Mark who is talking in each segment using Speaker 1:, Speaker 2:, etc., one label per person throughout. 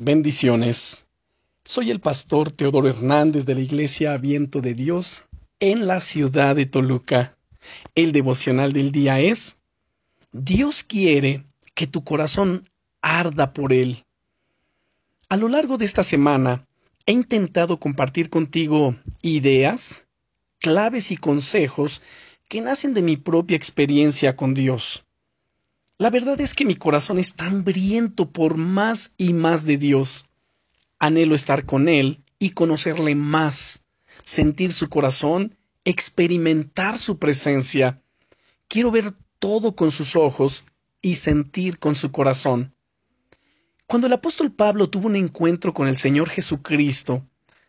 Speaker 1: Bendiciones. Soy el pastor Teodoro Hernández de la Iglesia Viento de Dios en la ciudad de Toluca. El devocional del día es Dios quiere que tu corazón arda por Él. A lo largo de esta semana he intentado compartir contigo ideas, claves y consejos que nacen de mi propia experiencia con Dios. La verdad es que mi corazón está hambriento por más y más de Dios. Anhelo estar con Él y conocerle más, sentir su corazón, experimentar su presencia. Quiero ver todo con sus ojos y sentir con su corazón. Cuando el apóstol Pablo tuvo un encuentro con el Señor Jesucristo,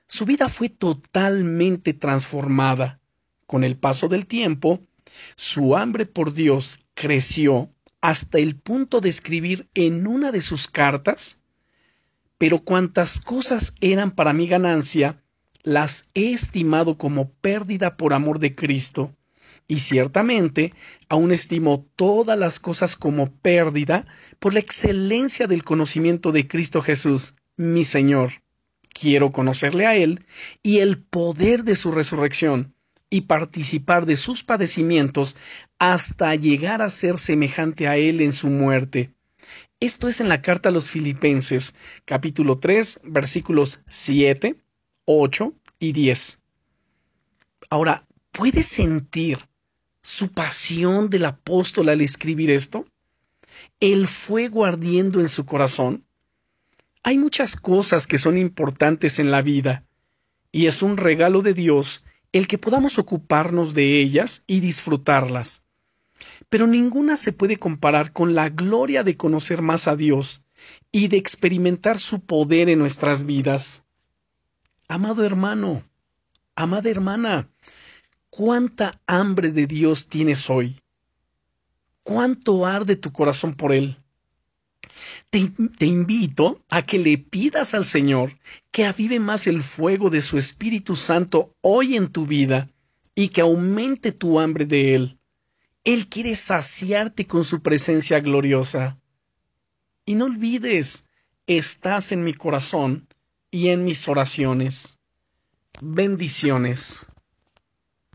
Speaker 1: su vida fue totalmente transformada. Con el paso del tiempo, su hambre por Dios creció hasta el punto de escribir en una de sus cartas, pero cuantas cosas eran para mi ganancia, las he estimado como pérdida por amor de Cristo, y ciertamente aún estimo todas las cosas como pérdida por la excelencia del conocimiento de Cristo Jesús, mi Señor. Quiero conocerle a Él y el poder de su resurrección, y participar de sus padecimientos hasta llegar a ser semejante a Él en su muerte. Esto es en la carta a los Filipenses, capítulo 3, versículos 7, 8 y 10. Ahora, ¿puedes sentir su pasión del apóstol al escribir esto? ¿El fuego ardiendo en su corazón? Hay muchas cosas que son importantes en la vida, y es un regalo de Dios el que podamos ocuparnos de ellas y disfrutarlas. Pero ninguna se puede comparar con la gloria de conocer más a Dios y de experimentar su poder en nuestras vidas. Amado hermano, amada hermana, ¿cuánta hambre de Dios tienes hoy? ¿Cuánto arde tu corazón por Él? Te, invito a que le pidas al Señor que avive más el fuego de su Espíritu Santo hoy en tu vida y que aumente tu hambre de Él. Él quiere saciarte con su presencia gloriosa. Y no olvides, estás en mi corazón y en mis oraciones. Bendiciones.